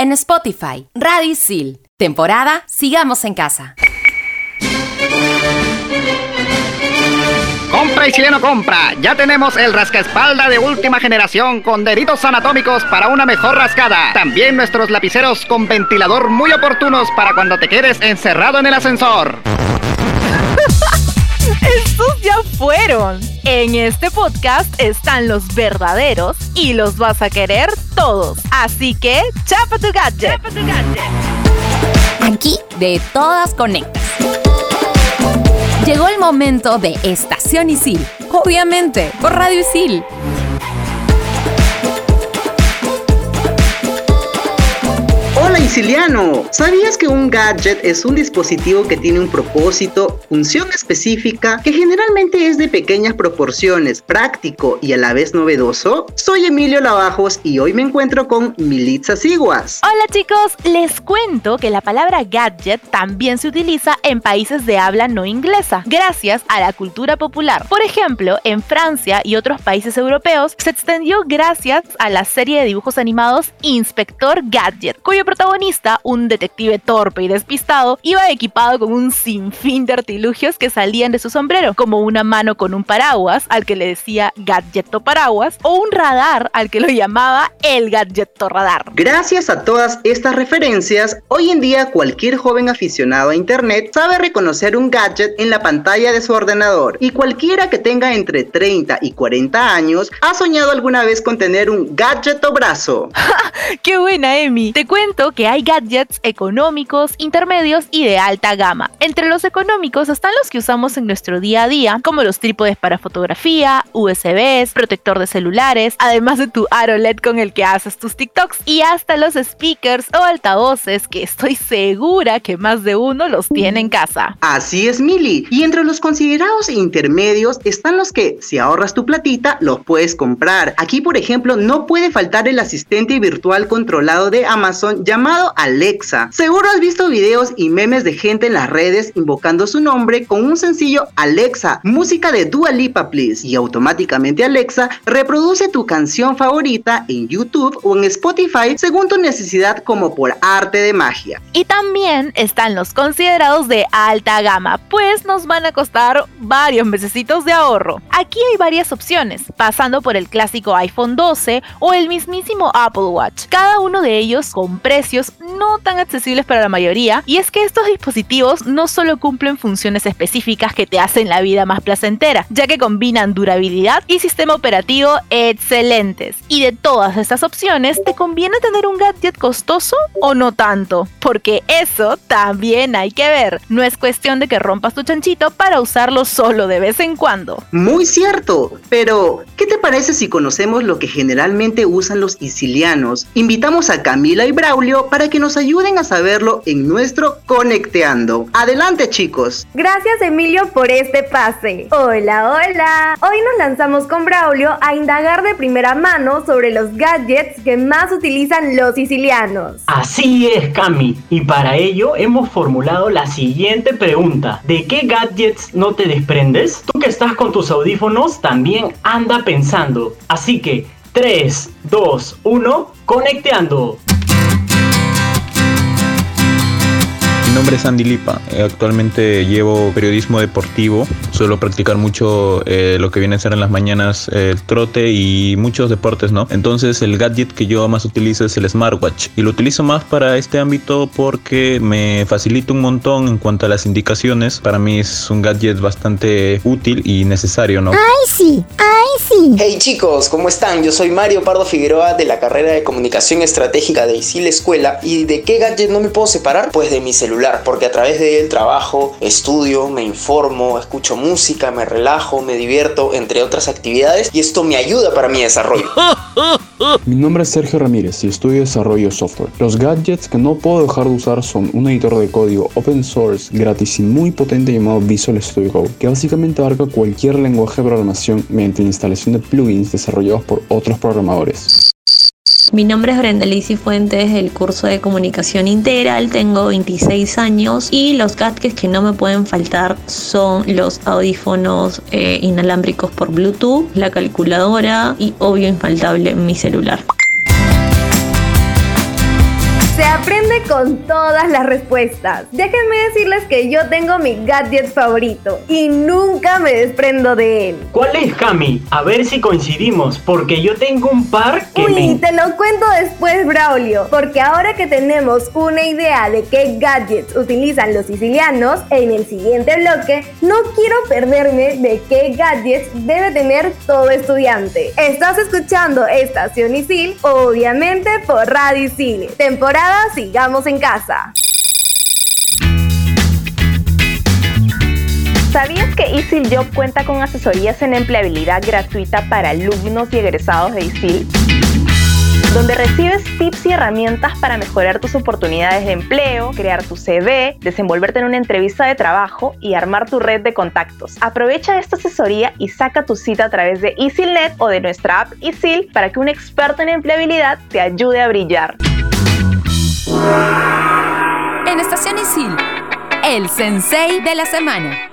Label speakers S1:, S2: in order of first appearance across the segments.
S1: en Spotify. Radisil. Temporada Sigamos en Casa.
S2: Compra y chileno compra. Ya tenemos el rascaespalda de última generación con deditos anatómicos para una mejor rascada. También nuestros lapiceros con ventilador muy oportunos para cuando te quedes encerrado en el ascensor.
S3: Estos ya fueron. En este podcast están los verdaderos y los vas a querer todos. Así que, chapa tu gadget. Chapa tu gadget.
S1: Aquí de todas conectas. Llegó el momento de Estación Isil. Obviamente, por Radio Isil.
S4: Hola Isiliano, ¿sabías que un gadget es un dispositivo que tiene un propósito, función específica, que generalmente es de pequeñas proporciones, práctico y a la vez novedoso? Soy Emilio Lavajos y hoy me encuentro con Militza Siguas.
S3: Hola chicos, les cuento que la palabra gadget también se utiliza en países de habla no inglesa, gracias a la cultura popular. Por ejemplo, en Francia y otros países europeos se extendió gracias a la serie de dibujos animados Inspector Gadget, cuyo protagonista, un detective torpe y despistado, iba equipado con un sinfín de artilugios que salían de su sombrero, como una mano con un paraguas, al que le decía gadgeto paraguas, o un radar, al que lo llamaba el gadgeto radar.
S4: Gracias a todas estas referencias, hoy en día cualquier joven aficionado a Internet sabe reconocer un gadget en la pantalla de su ordenador, y cualquiera que tenga entre 30 y 40 años ha soñado alguna vez con tener un gadgeto brazo.
S3: ¡Qué buena, Emi! Te cuento que hay gadgets económicos, intermedios y de alta gama. Entre los económicos están los que usamos en nuestro día a día, como los trípodes para fotografía, USBs, protector de celulares, además de tu aro LED con el que haces tus TikToks, y hasta los speakers o altavoces que estoy segura que más de uno los tiene en casa.
S4: Así es, Mili. Y entre los considerados intermedios están los que, si ahorras tu platita, los puedes comprar. Aquí, por ejemplo, no puede faltar el asistente virtual controlado de Amazon llamado Alexa. Seguro has visto videos y memes de gente en las redes invocando su nombre con un sencillo Alexa, música de Dua Lipa Please, y automáticamente Alexa reproduce tu canción favorita en YouTube o en Spotify según tu necesidad como por arte de magia.
S3: Y también están los considerados de alta gama, pues nos van a costar varios mesecitos de ahorro. Aquí hay varias opciones, pasando por el clásico iPhone 12 o el mismísimo Apple Watch, cada uno de ellos con precios no tan accesibles para la mayoría, y es que estos dispositivos no solo cumplen funciones específicas que te hacen la vida más placentera, ya que combinan durabilidad y sistema operativo excelentes. Y de todas estas opciones, ¿te conviene tener un gadget costoso o no tanto? Porque eso también hay que ver. No es cuestión de que rompas tu chanchito para usarlo solo de vez en cuando.
S4: Muy cierto, pero ¿qué te parece si conocemos lo que generalmente usan los isilianos? Invitamos a Camila y Braulio para que nos ayuden a saberlo en nuestro Conecteando. Adelante chicos.
S5: Gracias Emilio por este pase. Hola, hola. Hoy nos lanzamos con Braulio a indagar de primera mano sobre los gadgets que más utilizan los sicilianos.
S6: Así es, Cami. Y para ello hemos formulado la siguiente pregunta. ¿De qué gadgets no te desprendes? Tú que estás con tus audífonos también anda pensando. Así que 3, 2, 1, conecteando.
S7: Nombre es Andy Lipa. Eh, Actualmente llevo periodismo deportivo. Suelo practicar mucho eh, lo que viene a ser en las mañanas eh, el trote y muchos deportes, ¿no? Entonces el gadget que yo más utilizo es el smartwatch. Y lo utilizo más para este ámbito porque me facilita un montón en cuanto a las indicaciones. Para mí es un gadget bastante útil y necesario, ¿no?
S8: ¡Ay, sí! ¡Ay, sí!
S9: Hey chicos, ¿cómo están? Yo soy Mario Pardo Figueroa de la carrera de Comunicación Estratégica de ISIL Escuela. ¿Y de qué gadget no me puedo separar? Pues de mi celular, porque a través de él trabajo, estudio, me informo, escucho música, me relajo, me divierto, entre otras actividades, y esto me ayuda para mi desarrollo.
S10: Mi nombre es Sergio Ramírez y estudio desarrollo de software. Los gadgets que no puedo dejar de usar son un editor de código open source gratis y muy potente llamado Visual Studio Code, que básicamente abarca cualquier lenguaje de programación mediante la instalación de plugins desarrollados por otros programadores.
S11: Mi nombre es Brenda Lizzy Fuentes del curso de comunicación integral, tengo 26 años y los gadgets que no me pueden faltar son los audífonos eh, inalámbricos por Bluetooth, la calculadora y obvio infaltable mi celular.
S5: Aprende con todas las respuestas. Déjenme decirles que yo tengo mi gadget favorito y nunca me desprendo de él.
S6: ¿Cuál es, Cami? A ver si coincidimos, porque yo tengo un par que
S5: Uy, te lo cuento después, Braulio, porque ahora que tenemos una idea de qué gadgets utilizan los sicilianos, en el siguiente bloque no quiero perderme de qué gadgets debe tener todo estudiante. Estás escuchando Estación Isil, obviamente por Radio Isil. Temporada Sigamos en Casa.
S12: ¿Sabías que Isil Job cuenta con asesorías en empleabilidad gratuita para alumnos y egresados de Isil? donde recibes tips y herramientas para mejorar tus oportunidades de empleo, crear tu CV, desenvolverte en una entrevista de trabajo y armar tu red de contactos. Aprovecha esta asesoría y saca tu cita a través de EasyNet o de nuestra app Isil para que un experto en empleabilidad te ayude a brillar.
S1: En Estación Isil, el sensei de la semana.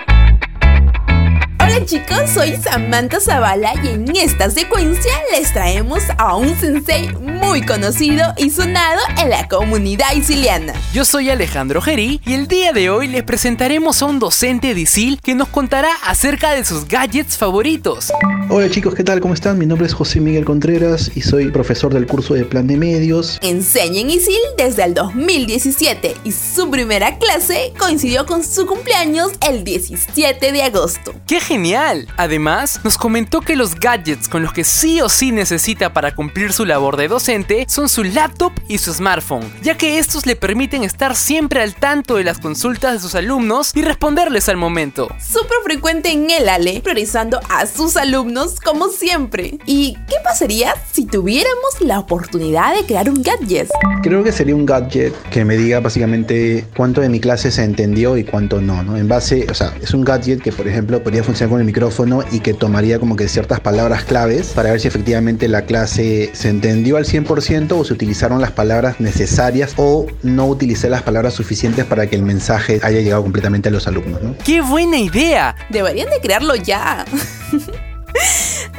S13: Hola chicos, soy Samantha Zavala y en esta secuencia les traemos a un sensei muy conocido y sonado en la comunidad isiliana.
S14: Yo soy Alejandro Gerí y el día de hoy les presentaremos a un docente de ISIL que nos contará acerca de sus gadgets favoritos.
S15: Hola chicos, ¿qué tal? ¿Cómo están? Mi nombre es José Miguel Contreras y soy profesor del curso de Plan de Medios.
S13: Enseña en ISIL desde el 2017 y su primera clase coincidió con su cumpleaños el 17 de agosto.
S14: ¡Qué genial! Además, nos comentó que los gadgets con los que sí o sí necesita para cumplir su labor de docente son su laptop y su smartphone, ya que estos le permiten estar siempre al tanto de las consultas de sus alumnos y responderles al momento.
S13: Súper frecuente en el ALE, priorizando a sus alumnos como siempre. ¿Y qué pasaría si tuviéramos la oportunidad de crear un gadget?
S15: Creo que sería un gadget que me diga básicamente cuánto de mi clase se entendió y cuánto no, ¿no? En base, o sea, es un gadget que por ejemplo podría funcionar con el micrófono y que tomaría como que ciertas palabras claves para ver si efectivamente la clase se entendió al 100% o se utilizaron las palabras necesarias o no utilicé las palabras suficientes para que el mensaje haya llegado completamente a los alumnos, ¿no?
S14: ¡Qué buena idea!
S13: Deberían de crearlo ya.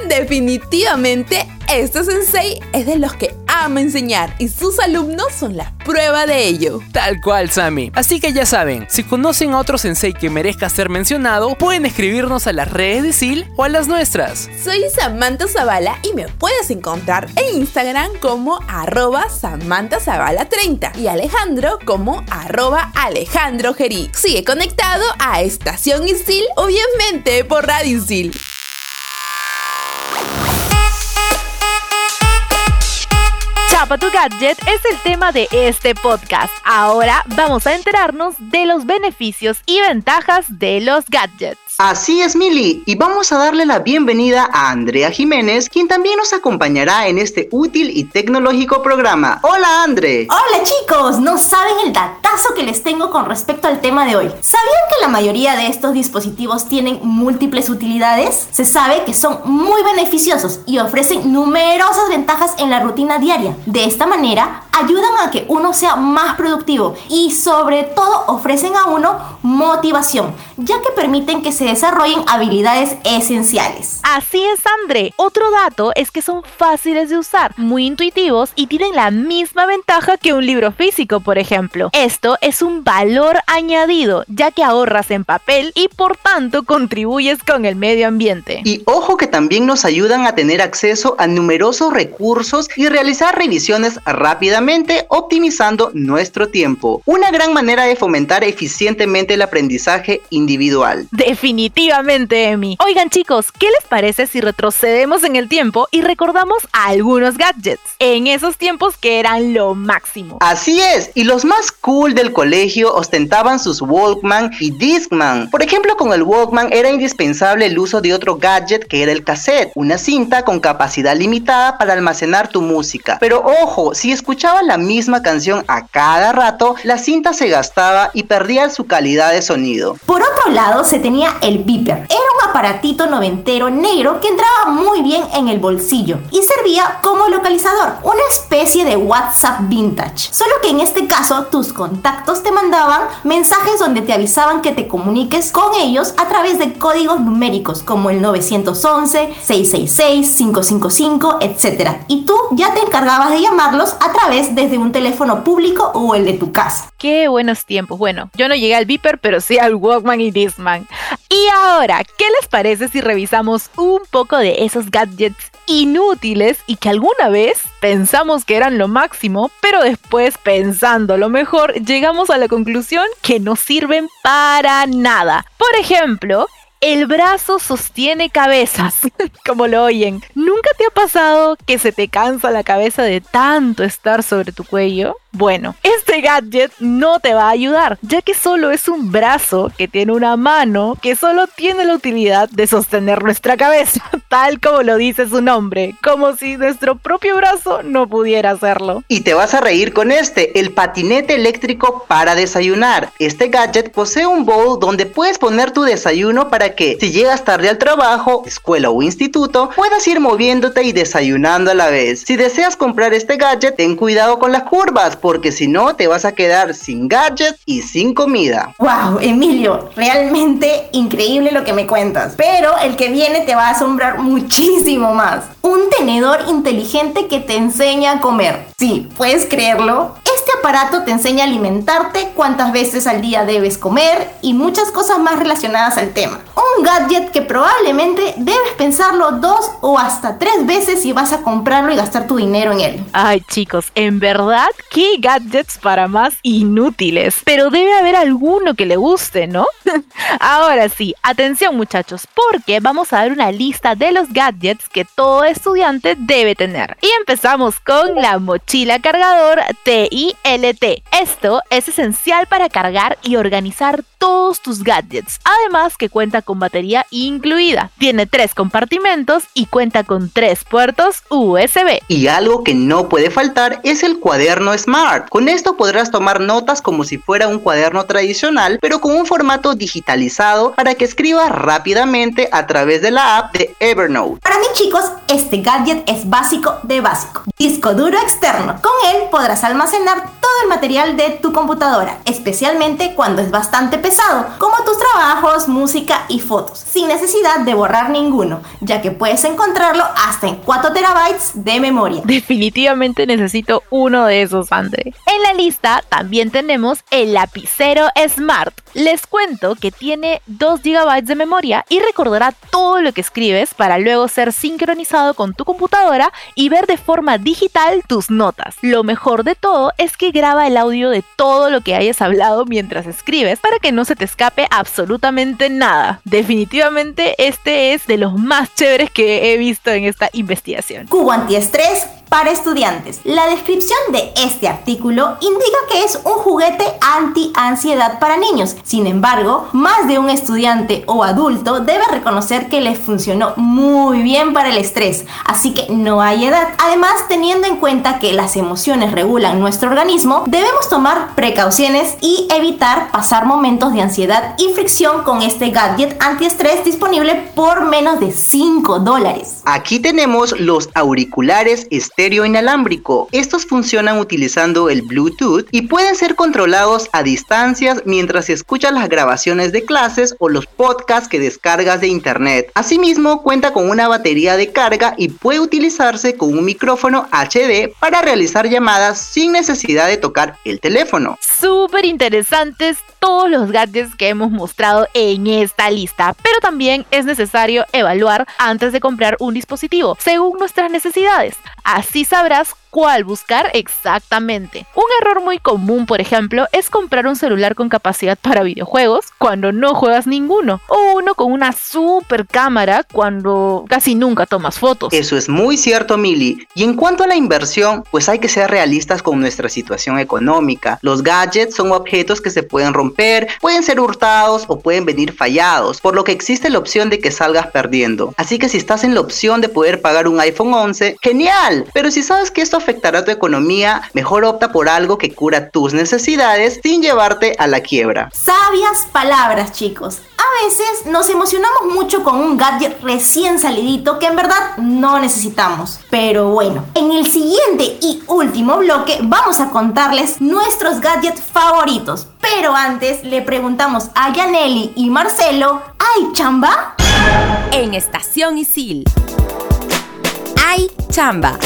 S13: Definitivamente, este sensei es de los que ama enseñar y sus alumnos son la prueba de ello.
S14: Tal cual, Sammy. Así que ya saben, si conocen a otro sensei que merezca ser mencionado, pueden escribirnos a las redes de SIL o a las nuestras.
S13: Soy Samantha Zavala y me puedes encontrar en Instagram como arroba Samantha Zavala 30 y Alejandro como arroba Alejandro. Sigue conectado a Estación Isil, obviamente por Radio Isil.
S3: Chapa tu gadget es el tema de este podcast. Ahora vamos a enterarnos de los beneficios y ventajas de los gadgets.
S4: Así es, Mili, y vamos a darle la bienvenida a Andrea Jiménez, quien también nos acompañará en este útil y tecnológico programa. Hola, Andre.
S16: Hola, chicos, no saben el datazo que les tengo con respecto al tema de hoy. ¿Sabían que la mayoría de estos dispositivos tienen múltiples utilidades? Se sabe que son muy beneficiosos y ofrecen numerosas ventajas en la rutina diaria. De esta manera, ayudan a que uno sea más productivo y sobre todo ofrecen a uno motivación, ya que permiten que se desarrollen habilidades esenciales.
S3: Así es, André. Otro dato es que son fáciles de usar, muy intuitivos y tienen la misma ventaja que un libro físico, por ejemplo. Esto es un valor añadido, ya que ahorras en papel y por tanto contribuyes con el medio ambiente.
S4: Y ojo que también nos ayudan a tener acceso a numerosos recursos y realizar revisiones rápidamente, optimizando nuestro tiempo. Una gran manera de fomentar eficientemente el aprendizaje individual.
S3: Definitivamente, Emi. Oigan chicos, ¿qué les parece si retrocedemos en el tiempo y recordamos algunos gadgets? En esos tiempos que eran lo máximo.
S4: Así es, y los más cool del colegio ostentaban sus Walkman y Discman. Por ejemplo, con el Walkman era indispensable el uso de otro gadget que era el cassette, una cinta con capacidad limitada para almacenar tu música. Pero ojo, si escuchabas la misma canción a cada rato, la cinta se gastaba y perdía su calidad de sonido.
S16: Por otro lado, se tenía el beeper. Era un aparatito noventero negro que entraba muy bien en el bolsillo y servía como localizador, una especie de WhatsApp vintage. Solo que en este caso tus contactos te mandaban mensajes donde te avisaban que te comuniques con ellos a través de códigos numéricos como el 911, 666, 555, etc. Y tú ya te encargabas de llamarlos a través desde un teléfono público o el de tu casa.
S3: Qué buenos tiempos. Bueno, yo no llegué al Viper, pero sí al Walkman y Disman. Y ahora, ¿qué les parece si revisamos un poco de esos gadgets inútiles y que alguna vez pensamos que eran lo máximo, pero después pensando lo mejor llegamos a la conclusión que no sirven para nada. Por ejemplo, el brazo sostiene cabezas, como lo oyen. ¿Nunca te ha pasado que se te cansa la cabeza de tanto estar sobre tu cuello? Bueno, este gadget no te va a ayudar, ya que solo es un brazo que tiene una mano que solo tiene la utilidad de sostener nuestra cabeza, tal como lo dice su nombre, como si nuestro propio brazo no pudiera hacerlo.
S4: Y te vas a reír con este, el patinete eléctrico para desayunar. Este gadget posee un bowl donde puedes poner tu desayuno para que si llegas tarde al trabajo, escuela o instituto, puedas ir moviéndote y desayunando a la vez. Si deseas comprar este gadget, ten cuidado con las curvas porque si no te vas a quedar sin gadgets y sin comida.
S16: Wow, Emilio, realmente increíble lo que me cuentas, pero el que viene te va a asombrar muchísimo más. Un tenedor inteligente que te enseña a comer. Sí, ¿puedes creerlo? Este aparato te enseña a alimentarte, cuántas veces al día debes comer y muchas cosas más relacionadas al tema. Un gadget que probablemente debes pensarlo dos o hasta tres veces si vas a comprarlo y gastar tu dinero en él.
S3: Ay chicos, en verdad, qué gadgets para más inútiles. Pero debe haber alguno que le guste, ¿no? Ahora sí, atención muchachos, porque vamos a dar una lista de los gadgets que todo estudiante debe tener. Y empezamos con la mochila cargador TILT. Esto es esencial para cargar y organizar todos tus gadgets. Además que cuenta con batería incluida. Tiene tres compartimentos y cuenta con tres puertos USB.
S4: Y algo que no puede faltar es el cuaderno Smart. Con esto podrás tomar notas como si fuera un cuaderno tradicional, pero con un formato digitalizado para que escribas rápidamente a través de la app de Evernote.
S16: Para mí chicos, este gadget es básico de básico. Disco duro externo. Con él podrás almacenar todo el material de tu computadora, especialmente cuando es bastante pesado, como tus trabajos, música y fotos, sin necesidad de borrar ninguno, ya que puedes encontrarlo hasta en 4 terabytes de memoria.
S3: Definitivamente necesito uno de esos, En la lista también tenemos el lapicero Smart. Les cuento que tiene 2 GB de memoria y recordará todo lo que escribes para luego ser sincronizado con tu computadora y ver de forma digital tus notas. Lo mejor de todo es que graba el audio de todo lo que hayas hablado mientras escribes para que no se te escape absolutamente nada. Definitivamente este es de los más chéveres que he visto en esta investigación.
S16: Cubo antiestrés para estudiantes. La descripción de este artículo indica que es un juguete anti-ansiedad para niños. Sin embargo, más de un estudiante o adulto debe reconocer que les funcionó muy bien para el estrés, así que no hay edad. Además, teniendo en cuenta que las emociones regulan nuestro organismo, debemos tomar precauciones y evitar pasar momentos de ansiedad y fricción con este gadget antiestrés disponible por menos de 5 dólares.
S4: Aquí tenemos los auriculares inalámbrico. Estos funcionan utilizando el Bluetooth y pueden ser controlados a distancias mientras escuchas las grabaciones de clases o los podcasts que descargas de internet. Asimismo, cuenta con una batería de carga y puede utilizarse con un micrófono HD para realizar llamadas sin necesidad de tocar el teléfono.
S3: Súper interesantes todos los gadgets que hemos mostrado en esta lista, pero también es necesario evaluar antes de comprar un dispositivo según nuestras necesidades. Así sabrás cuál buscar exactamente. Un error muy común, por ejemplo, es comprar un celular con capacidad para videojuegos cuando no juegas ninguno, o uno con una super cámara cuando casi nunca tomas fotos.
S4: Eso es muy cierto, Mili. Y en cuanto a la inversión, pues hay que ser realistas con nuestra situación económica. Los gadgets son objetos que se pueden romper, pueden ser hurtados o pueden venir fallados, por lo que existe la opción de que salgas perdiendo. Así que si estás en la opción de poder pagar un iPhone 11, genial. Pero si sabes que esto afectará tu economía, mejor opta por algo que cura tus necesidades sin llevarte a la quiebra.
S16: Sabias palabras, chicos. A veces nos emocionamos mucho con un gadget recién salidito que en verdad no necesitamos. Pero bueno, en el siguiente y último bloque vamos a contarles nuestros gadgets favoritos. Pero antes le preguntamos a Yaneli y Marcelo, ¿hay chamba?
S1: En Estación Isil. Hay chamba.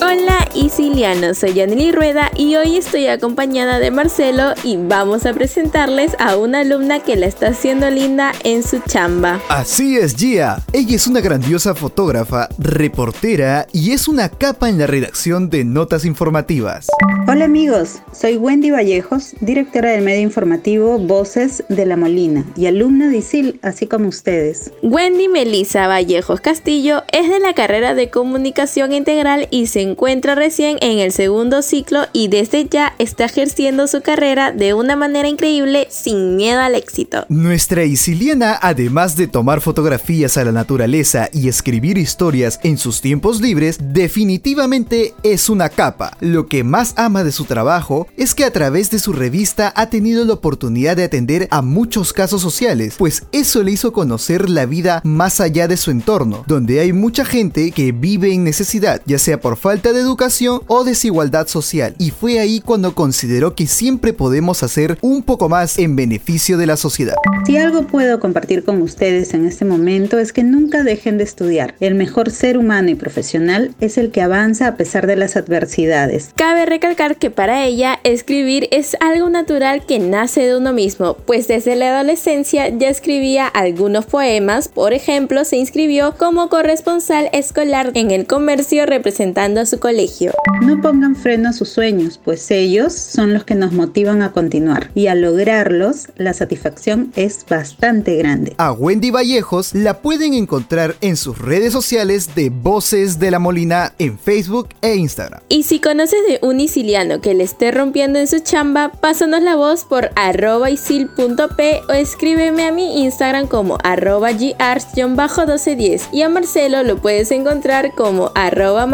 S17: Hola Isiliano, soy Yaneli Rueda y hoy estoy acompañada de Marcelo y vamos a presentarles a una alumna que la está haciendo linda en su chamba.
S18: Así es Gia, ella es una grandiosa fotógrafa, reportera y es una capa en la redacción de notas informativas.
S19: Hola amigos, soy Wendy Vallejos, directora del medio informativo Voces de la Molina y alumna de ISIL, así como ustedes.
S17: Wendy Melisa Vallejos Castillo es de la carrera de comunicación integral y se encuentra recién en el segundo ciclo y desde ya está ejerciendo su carrera de una manera increíble sin miedo al éxito.
S18: Nuestra Isiliana, además de tomar fotografías a la naturaleza y escribir historias en sus tiempos libres, definitivamente es una capa. Lo que más ama de su trabajo es que a través de su revista ha tenido la oportunidad de atender a muchos casos sociales, pues eso le hizo conocer la vida más allá de su entorno, donde hay mucha gente que vive en necesidad, ya sea por falta de educación o desigualdad social. Y fue ahí cuando consideró que siempre podemos hacer un poco más en beneficio de la sociedad.
S19: Si algo puedo compartir con ustedes en este momento es que nunca dejen de estudiar. El mejor ser humano y profesional es el que avanza a pesar de las adversidades.
S17: Cabe recalcar que para ella escribir es algo natural que nace de uno mismo, pues desde la adolescencia ya escribía algunos poemas, por ejemplo se inscribió como corresponsal escolar en el comercio representando a su colegio.
S19: No pongan freno a sus sueños, pues ellos son los que nos motivan a continuar y al lograrlos la satisfacción es bastante grande.
S18: A Wendy Vallejos la pueden encontrar en sus redes sociales de Voces de la Molina en Facebook e Instagram.
S17: Y si conoces de un isiliano que le esté rompiendo en su chamba, pásanos la voz por arroba isil.p o escríbeme a mi Instagram como arroba gars-1210 y a Marcelo lo puedes encontrar como arroba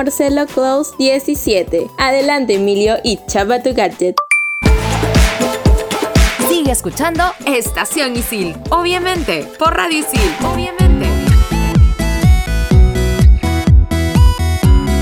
S17: marcelo 17. Adelante Emilio y chapa tu gadget.
S1: Sigue escuchando Estación Isil, obviamente, por Radio Isil, obviamente.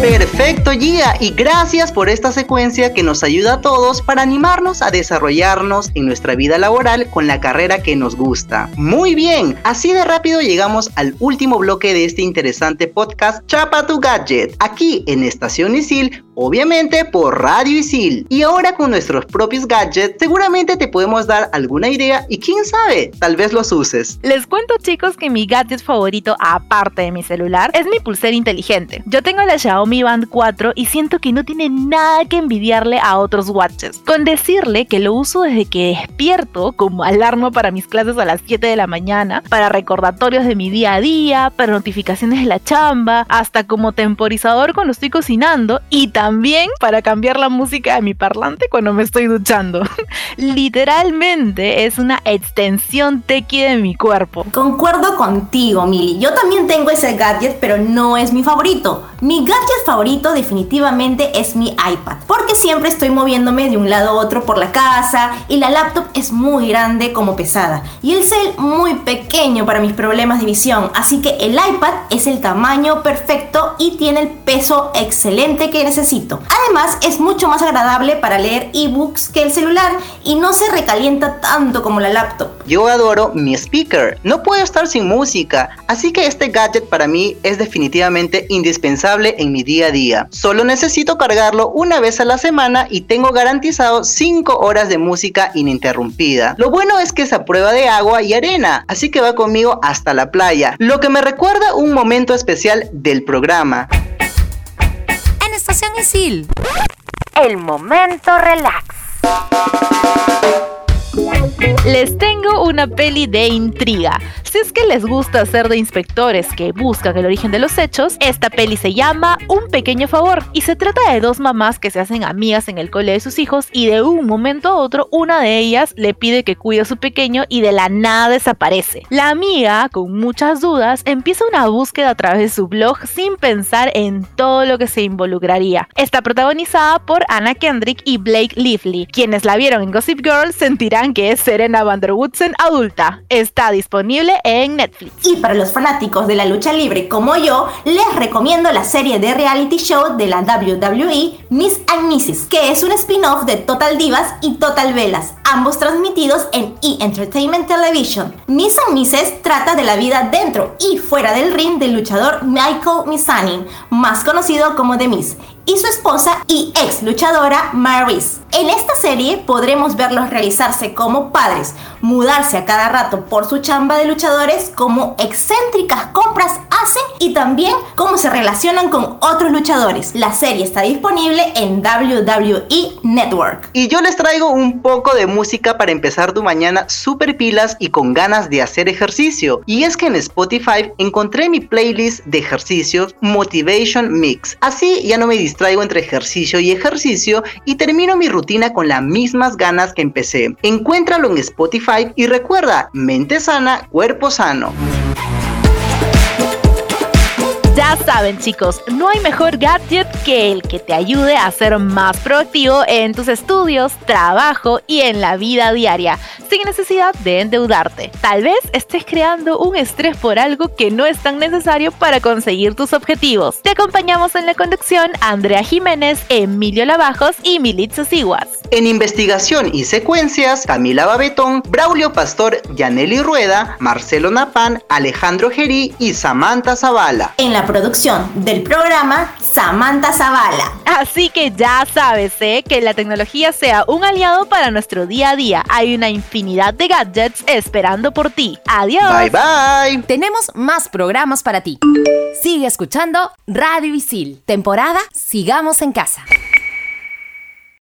S4: Perfecto, Gia, y gracias por esta secuencia que nos ayuda a todos para animarnos a desarrollarnos en nuestra vida laboral con la carrera que nos gusta. Muy bien, así de rápido llegamos al último bloque de este interesante podcast Chapa tu Gadget, aquí en Estación Isil, obviamente por Radio Isil. Y ahora con nuestros propios gadgets, seguramente te podemos dar alguna idea y quién sabe, tal vez los uses.
S3: Les cuento chicos que mi gadget favorito, aparte de mi celular, es mi pulsera inteligente. Yo tengo la Xiaomi mi Band 4 y siento que no tiene nada que envidiarle a otros watches. Con decirle que lo uso desde que despierto como alarma para mis clases a las 7 de la mañana, para recordatorios de mi día a día, para notificaciones de la chamba, hasta como temporizador cuando estoy cocinando y también para cambiar la música de mi parlante cuando me estoy duchando. Literalmente es una extensión tequi de mi cuerpo.
S16: Concuerdo contigo, Mili. Yo también tengo ese gadget, pero no es mi favorito. Mi gadget favorito definitivamente es mi iPad, porque siempre estoy moviéndome de un lado a otro por la casa y la laptop es muy grande como pesada y el cel muy pequeño para mis problemas de visión, así que el iPad es el tamaño perfecto y tiene el peso excelente que necesito. Además es mucho más agradable para leer ebooks que el celular y no se recalienta tanto como la laptop.
S4: Yo adoro mi speaker, no puedo estar sin música, así que este gadget para mí es definitivamente indispensable en mi día a día. Solo necesito cargarlo una vez a la semana y tengo garantizado 5 horas de música ininterrumpida. Lo bueno es que es a prueba de agua y arena, así que va conmigo hasta la playa, lo que me recuerda un momento especial del programa.
S1: En Estación Isil.
S3: El momento relax. Les tengo una peli de intriga. Si es que les gusta ser de inspectores que buscan el origen de los hechos, esta peli se llama Un pequeño favor y se trata de dos mamás que se hacen amigas en el cole de sus hijos y de un momento a otro una de ellas le pide que cuide a su pequeño y de la nada desaparece. La amiga, con muchas dudas, empieza una búsqueda a través de su blog sin pensar en todo lo que se involucraría. Está protagonizada por Anna Kendrick y Blake Lively. Quienes la vieron en Gossip Girl sentirán que es Serena Van der adulta. Está disponible en Netflix.
S16: Y para los fanáticos de la lucha libre como yo, les recomiendo la serie de reality show de la WWE Miss and Mrs., que es un spin-off de Total Divas y Total Velas, ambos transmitidos en E! Entertainment Television. Miss and Mrs. trata de la vida dentro y fuera del ring del luchador Michael Misanin, más conocido como The Miss, y su esposa y ex luchadora Maris. En esta serie podremos verlos realizarse como padres, mudarse a cada rato por su chamba de luchadores, como excéntricas compras hacen y también cómo se relacionan con otros luchadores. La serie está disponible en WWE Network.
S4: Y yo les traigo un poco de música para empezar tu mañana super pilas y con ganas de hacer ejercicio. Y es que en Spotify encontré mi playlist de ejercicios Motivation Mix. Así ya no me distraigo entre ejercicio y ejercicio y termino mi rutina con las mismas ganas que empecé. Encuéntralo en Spotify y recuerda, mente sana, cuerpo sano.
S3: Ya saben chicos, no hay mejor gadget que el que te ayude a ser más proactivo en tus estudios, trabajo y en la vida diaria, sin necesidad de endeudarte. Tal vez estés creando un estrés por algo que no es tan necesario para conseguir tus objetivos. Te acompañamos en la conducción Andrea Jiménez, Emilio Lavajos y Militza Siguas.
S4: En investigación y secuencias, Camila Babetón, Braulio Pastor, Yaneli Rueda, Marcelo Napán, Alejandro Gerí y Samantha Zavala.
S16: En la producción del programa Samantha Zavala.
S3: Así que ya sabes, ¿eh? que la tecnología sea un aliado para nuestro día a día. Hay una infinidad de gadgets esperando por ti. Adiós.
S4: Bye bye.
S1: Tenemos más programas para ti. Sigue escuchando Radio Isil. Temporada Sigamos en Casa.